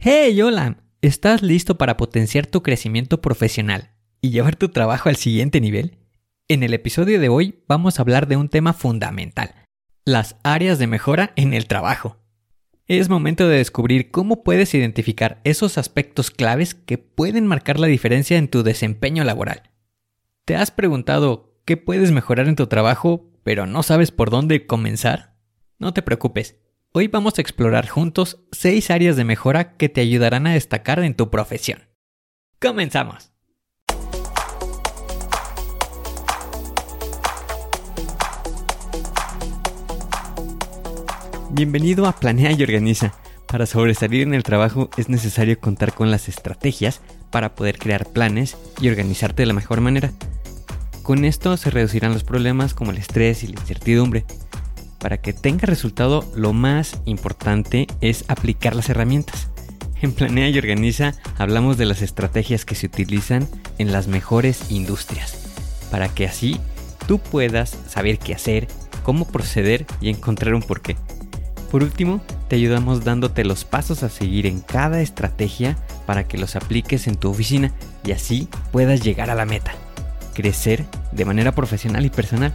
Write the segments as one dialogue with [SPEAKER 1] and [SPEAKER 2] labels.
[SPEAKER 1] Hey, hola, ¿estás listo para potenciar tu crecimiento profesional y llevar tu trabajo al siguiente nivel? En el episodio de hoy vamos a hablar de un tema fundamental, las áreas de mejora en el trabajo. Es momento de descubrir cómo puedes identificar esos aspectos claves que pueden marcar la diferencia en tu desempeño laboral. ¿Te has preguntado qué puedes mejorar en tu trabajo pero no sabes por dónde comenzar? No te preocupes, Hoy vamos a explorar juntos 6 áreas de mejora que te ayudarán a destacar en tu profesión. ¡Comenzamos! Bienvenido a Planea y Organiza. Para sobresalir en el trabajo es necesario contar con las estrategias para poder crear planes y organizarte de la mejor manera. Con esto se reducirán los problemas como el estrés y la incertidumbre para que tenga resultado, lo más importante es aplicar las herramientas. En Planea y Organiza hablamos de las estrategias que se utilizan en las mejores industrias, para que así tú puedas saber qué hacer, cómo proceder y encontrar un porqué. Por último, te ayudamos dándote los pasos a seguir en cada estrategia para que los apliques en tu oficina y así puedas llegar a la meta, crecer de manera profesional y personal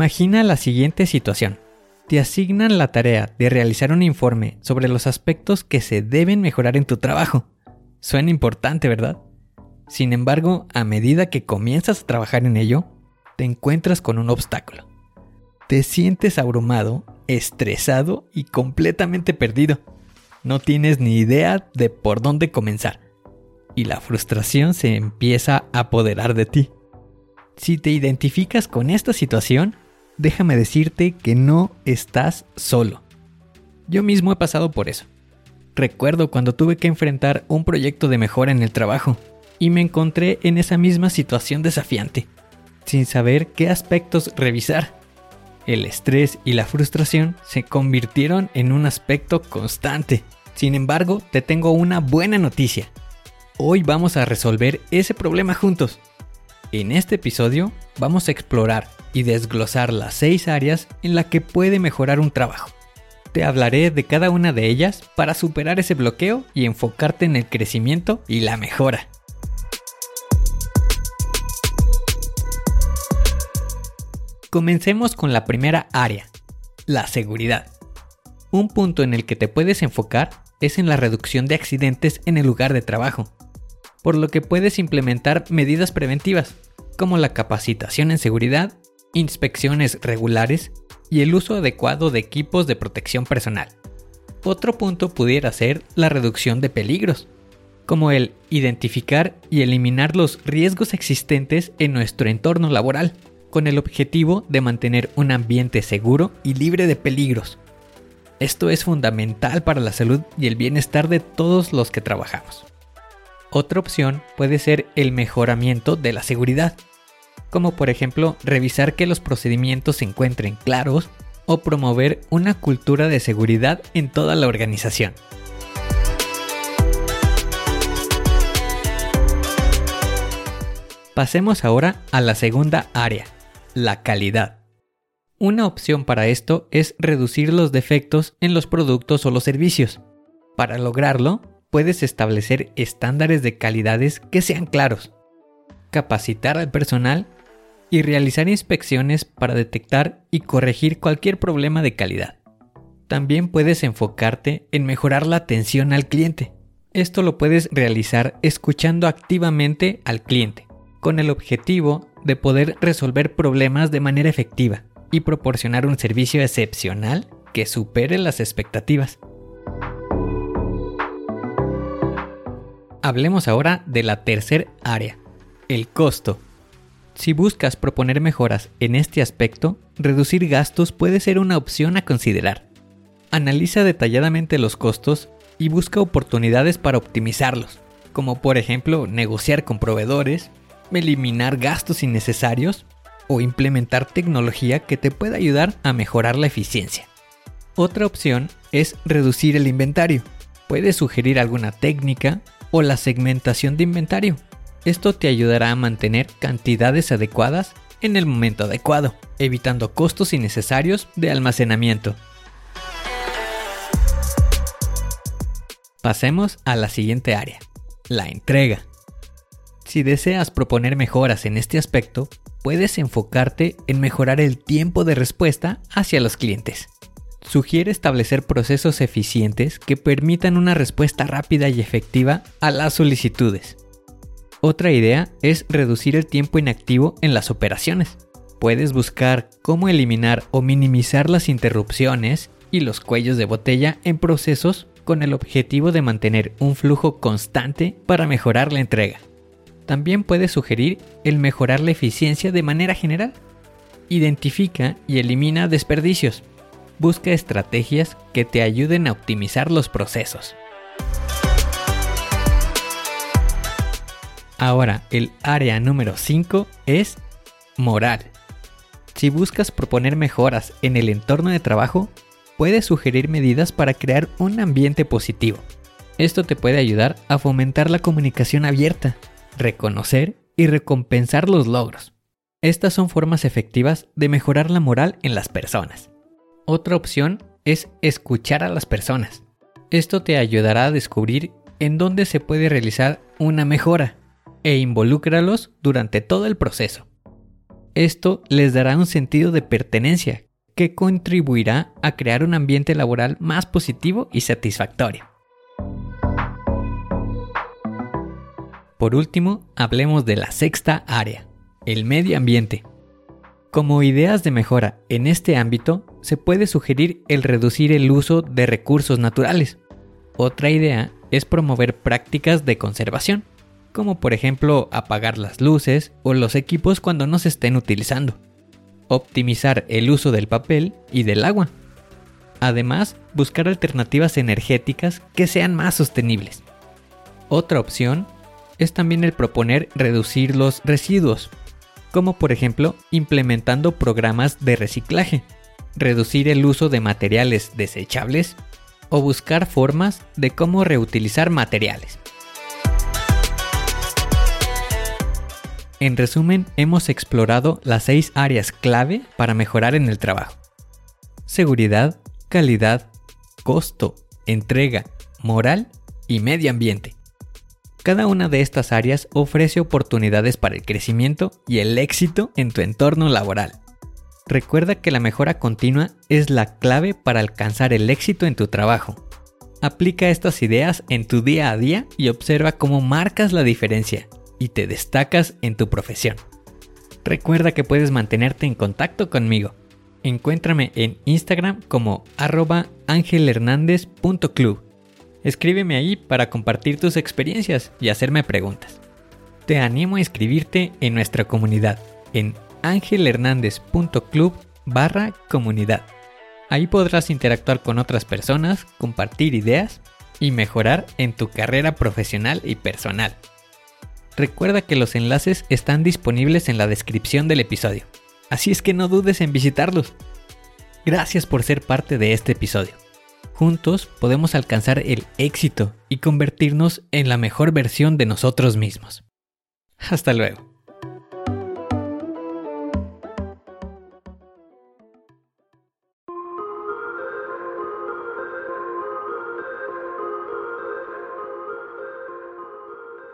[SPEAKER 1] Imagina la siguiente situación. Te asignan la tarea de realizar un informe sobre los aspectos que se deben mejorar en tu trabajo. Suena importante, ¿verdad? Sin embargo, a medida que comienzas a trabajar en ello, te encuentras con un obstáculo. Te sientes abrumado, estresado y completamente perdido. No tienes ni idea de por dónde comenzar. Y la frustración se empieza a apoderar de ti. Si te identificas con esta situación, déjame decirte que no estás solo. Yo mismo he pasado por eso. Recuerdo cuando tuve que enfrentar un proyecto de mejora en el trabajo y me encontré en esa misma situación desafiante, sin saber qué aspectos revisar. El estrés y la frustración se convirtieron en un aspecto constante. Sin embargo, te tengo una buena noticia. Hoy vamos a resolver ese problema juntos. En este episodio vamos a explorar y desglosar las seis áreas en las que puede mejorar un trabajo. Te hablaré de cada una de ellas para superar ese bloqueo y enfocarte en el crecimiento y la mejora. Comencemos con la primera área, la seguridad. Un punto en el que te puedes enfocar es en la reducción de accidentes en el lugar de trabajo por lo que puedes implementar medidas preventivas, como la capacitación en seguridad, inspecciones regulares y el uso adecuado de equipos de protección personal. Otro punto pudiera ser la reducción de peligros, como el identificar y eliminar los riesgos existentes en nuestro entorno laboral, con el objetivo de mantener un ambiente seguro y libre de peligros. Esto es fundamental para la salud y el bienestar de todos los que trabajamos. Otra opción puede ser el mejoramiento de la seguridad, como por ejemplo revisar que los procedimientos se encuentren claros o promover una cultura de seguridad en toda la organización. Pasemos ahora a la segunda área, la calidad. Una opción para esto es reducir los defectos en los productos o los servicios. Para lograrlo, puedes establecer estándares de calidades que sean claros, capacitar al personal y realizar inspecciones para detectar y corregir cualquier problema de calidad. También puedes enfocarte en mejorar la atención al cliente. Esto lo puedes realizar escuchando activamente al cliente, con el objetivo de poder resolver problemas de manera efectiva y proporcionar un servicio excepcional que supere las expectativas. Hablemos ahora de la tercera área, el costo. Si buscas proponer mejoras en este aspecto, reducir gastos puede ser una opción a considerar. Analiza detalladamente los costos y busca oportunidades para optimizarlos, como por ejemplo negociar con proveedores, eliminar gastos innecesarios o implementar tecnología que te pueda ayudar a mejorar la eficiencia. Otra opción es reducir el inventario. Puedes sugerir alguna técnica o la segmentación de inventario. Esto te ayudará a mantener cantidades adecuadas en el momento adecuado, evitando costos innecesarios de almacenamiento. Pasemos a la siguiente área, la entrega. Si deseas proponer mejoras en este aspecto, puedes enfocarte en mejorar el tiempo de respuesta hacia los clientes. Sugiere establecer procesos eficientes que permitan una respuesta rápida y efectiva a las solicitudes. Otra idea es reducir el tiempo inactivo en las operaciones. Puedes buscar cómo eliminar o minimizar las interrupciones y los cuellos de botella en procesos con el objetivo de mantener un flujo constante para mejorar la entrega. También puedes sugerir el mejorar la eficiencia de manera general. Identifica y elimina desperdicios. Busca estrategias que te ayuden a optimizar los procesos. Ahora, el área número 5 es moral. Si buscas proponer mejoras en el entorno de trabajo, puedes sugerir medidas para crear un ambiente positivo. Esto te puede ayudar a fomentar la comunicación abierta, reconocer y recompensar los logros. Estas son formas efectivas de mejorar la moral en las personas. Otra opción es escuchar a las personas. Esto te ayudará a descubrir en dónde se puede realizar una mejora e involúcralos durante todo el proceso. Esto les dará un sentido de pertenencia que contribuirá a crear un ambiente laboral más positivo y satisfactorio. Por último, hablemos de la sexta área, el medio ambiente. Como ideas de mejora en este ámbito, se puede sugerir el reducir el uso de recursos naturales. Otra idea es promover prácticas de conservación como por ejemplo apagar las luces o los equipos cuando no se estén utilizando, optimizar el uso del papel y del agua. Además, buscar alternativas energéticas que sean más sostenibles. Otra opción es también el proponer reducir los residuos, como por ejemplo implementando programas de reciclaje, reducir el uso de materiales desechables o buscar formas de cómo reutilizar materiales. En resumen, hemos explorado las seis áreas clave para mejorar en el trabajo. Seguridad, calidad, costo, entrega, moral y medio ambiente. Cada una de estas áreas ofrece oportunidades para el crecimiento y el éxito en tu entorno laboral. Recuerda que la mejora continua es la clave para alcanzar el éxito en tu trabajo. Aplica estas ideas en tu día a día y observa cómo marcas la diferencia y te destacas en tu profesión. Recuerda que puedes mantenerte en contacto conmigo. Encuéntrame en Instagram como arroba angelhernandez.club. Escríbeme ahí para compartir tus experiencias y hacerme preguntas. Te animo a inscribirte en nuestra comunidad en angelhernandez.club barra comunidad. Ahí podrás interactuar con otras personas, compartir ideas y mejorar en tu carrera profesional y personal. Recuerda que los enlaces están disponibles en la descripción del episodio, así es que no dudes en visitarlos. Gracias por ser parte de este episodio. Juntos podemos alcanzar el éxito y convertirnos en la mejor versión de nosotros mismos. Hasta luego.